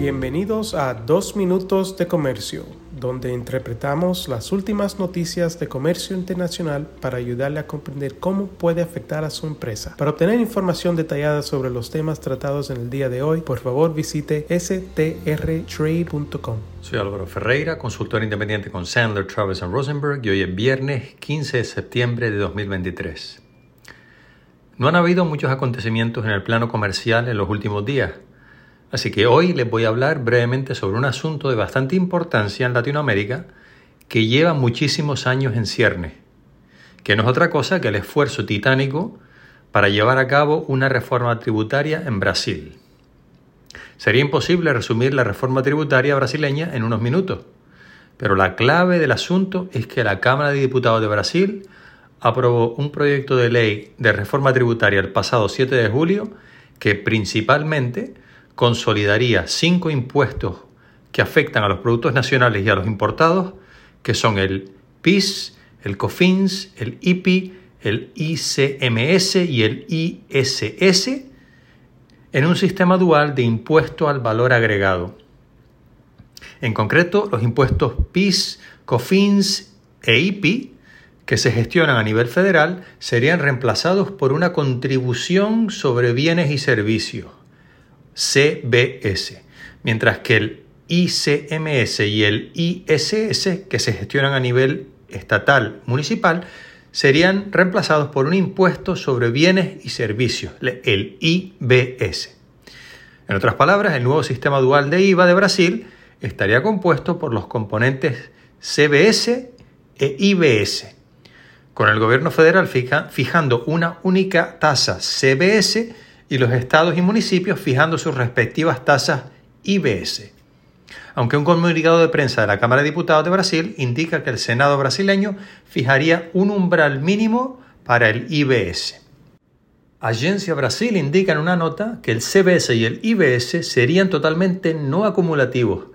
Bienvenidos a Dos Minutos de Comercio, donde interpretamos las últimas noticias de comercio internacional para ayudarle a comprender cómo puede afectar a su empresa. Para obtener información detallada sobre los temas tratados en el día de hoy, por favor visite strtrade.com. Soy Álvaro Ferreira, consultor independiente con Sandler, Travis Rosenberg y hoy es viernes 15 de septiembre de 2023. No han habido muchos acontecimientos en el plano comercial en los últimos días Así que hoy les voy a hablar brevemente sobre un asunto de bastante importancia en Latinoamérica que lleva muchísimos años en cierne, que no es otra cosa que el esfuerzo titánico para llevar a cabo una reforma tributaria en Brasil. Sería imposible resumir la reforma tributaria brasileña en unos minutos, pero la clave del asunto es que la Cámara de Diputados de Brasil aprobó un proyecto de ley de reforma tributaria el pasado 7 de julio que principalmente consolidaría cinco impuestos que afectan a los productos nacionales y a los importados, que son el PIS, el COFINS, el IPI, el ICMS y el ISS, en un sistema dual de impuesto al valor agregado. En concreto, los impuestos PIS, COFINS e IPI, que se gestionan a nivel federal, serían reemplazados por una contribución sobre bienes y servicios CBS, mientras que el ICMS y el ISS, que se gestionan a nivel estatal municipal, serían reemplazados por un impuesto sobre bienes y servicios, el IBS. En otras palabras, el nuevo sistema dual de IVA de Brasil estaría compuesto por los componentes CBS e IBS, con el gobierno federal fijando una única tasa CBS y los estados y municipios fijando sus respectivas tasas IBS. Aunque un comunicado de prensa de la Cámara de Diputados de Brasil indica que el Senado brasileño fijaría un umbral mínimo para el IBS. Agencia Brasil indica en una nota que el CBS y el IBS serían totalmente no acumulativos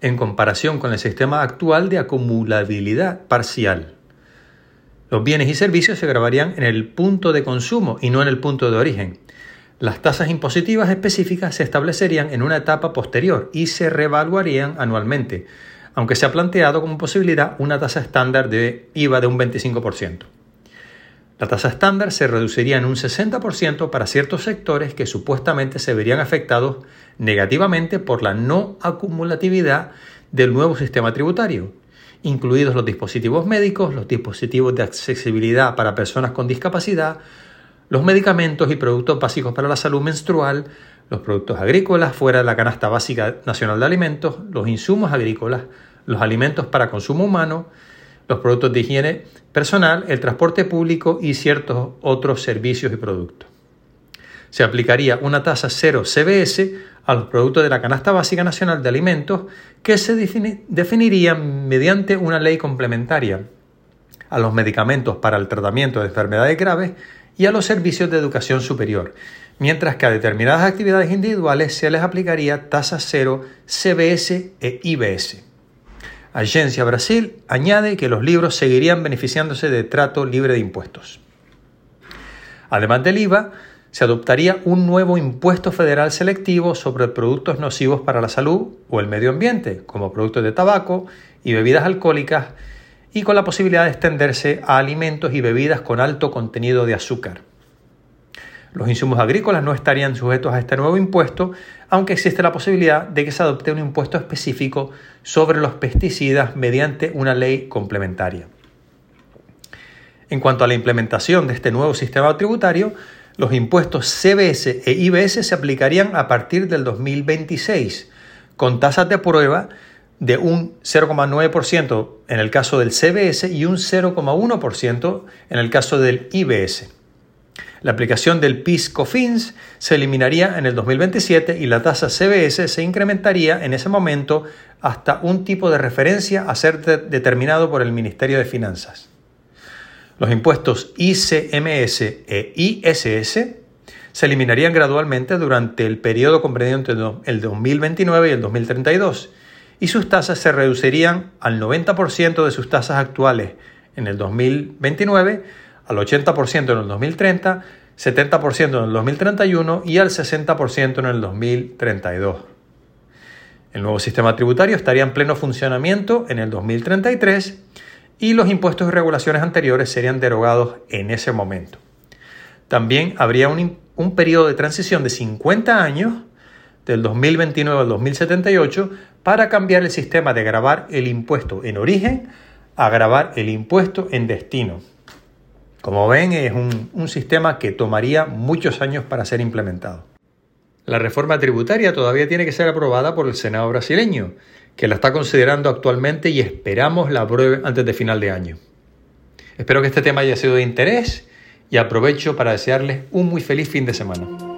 en comparación con el sistema actual de acumulabilidad parcial. Los bienes y servicios se grabarían en el punto de consumo y no en el punto de origen. Las tasas impositivas específicas se establecerían en una etapa posterior y se revaluarían anualmente, aunque se ha planteado como posibilidad una tasa estándar de IVA de un 25%. La tasa estándar se reduciría en un 60% para ciertos sectores que supuestamente se verían afectados negativamente por la no acumulatividad del nuevo sistema tributario, incluidos los dispositivos médicos, los dispositivos de accesibilidad para personas con discapacidad, los medicamentos y productos básicos para la salud menstrual, los productos agrícolas fuera de la canasta básica nacional de alimentos, los insumos agrícolas, los alimentos para consumo humano, los productos de higiene personal, el transporte público y ciertos otros servicios y productos. Se aplicaría una tasa cero CBS a los productos de la canasta básica nacional de alimentos que se definirían mediante una ley complementaria a los medicamentos para el tratamiento de enfermedades graves y a los servicios de educación superior, mientras que a determinadas actividades individuales se les aplicaría tasa cero CBS e IBS. Agencia Brasil añade que los libros seguirían beneficiándose de trato libre de impuestos. Además del IVA, se adoptaría un nuevo impuesto federal selectivo sobre productos nocivos para la salud o el medio ambiente, como productos de tabaco y bebidas alcohólicas, y con la posibilidad de extenderse a alimentos y bebidas con alto contenido de azúcar. Los insumos agrícolas no estarían sujetos a este nuevo impuesto, aunque existe la posibilidad de que se adopte un impuesto específico sobre los pesticidas mediante una ley complementaria. En cuanto a la implementación de este nuevo sistema tributario, los impuestos CBS e IBS se aplicarían a partir del 2026, con tasas de prueba de un 0,9% en el caso del CBS y un 0,1% en el caso del IBS. La aplicación del PIS-COFINS se eliminaría en el 2027 y la tasa CBS se incrementaría en ese momento hasta un tipo de referencia a ser determinado por el Ministerio de Finanzas. Los impuestos ICMS e ISS se eliminarían gradualmente durante el periodo comprendido entre el 2029 y el 2032 y sus tasas se reducirían al 90% de sus tasas actuales en el 2029, al 80% en el 2030, 70% en el 2031 y al 60% en el 2032. El nuevo sistema tributario estaría en pleno funcionamiento en el 2033 y los impuestos y regulaciones anteriores serían derogados en ese momento. También habría un, un periodo de transición de 50 años, del 2029 al 2078, para cambiar el sistema de grabar el impuesto en origen a grabar el impuesto en destino. Como ven, es un, un sistema que tomaría muchos años para ser implementado. La reforma tributaria todavía tiene que ser aprobada por el Senado brasileño, que la está considerando actualmente y esperamos la apruebe antes de final de año. Espero que este tema haya sido de interés y aprovecho para desearles un muy feliz fin de semana.